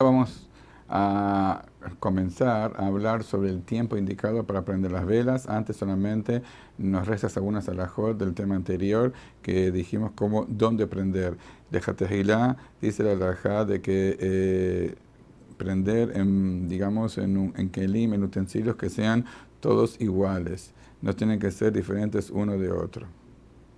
Vamos a comenzar a hablar sobre el tiempo indicado para prender las velas. Antes solamente nos restas algunas alajot del tema anterior que dijimos como dónde prender. De Jatejilá dice la alajá de que eh, prender en, digamos, en, un, en kelim, en utensilios que sean todos iguales. No tienen que ser diferentes uno de otro.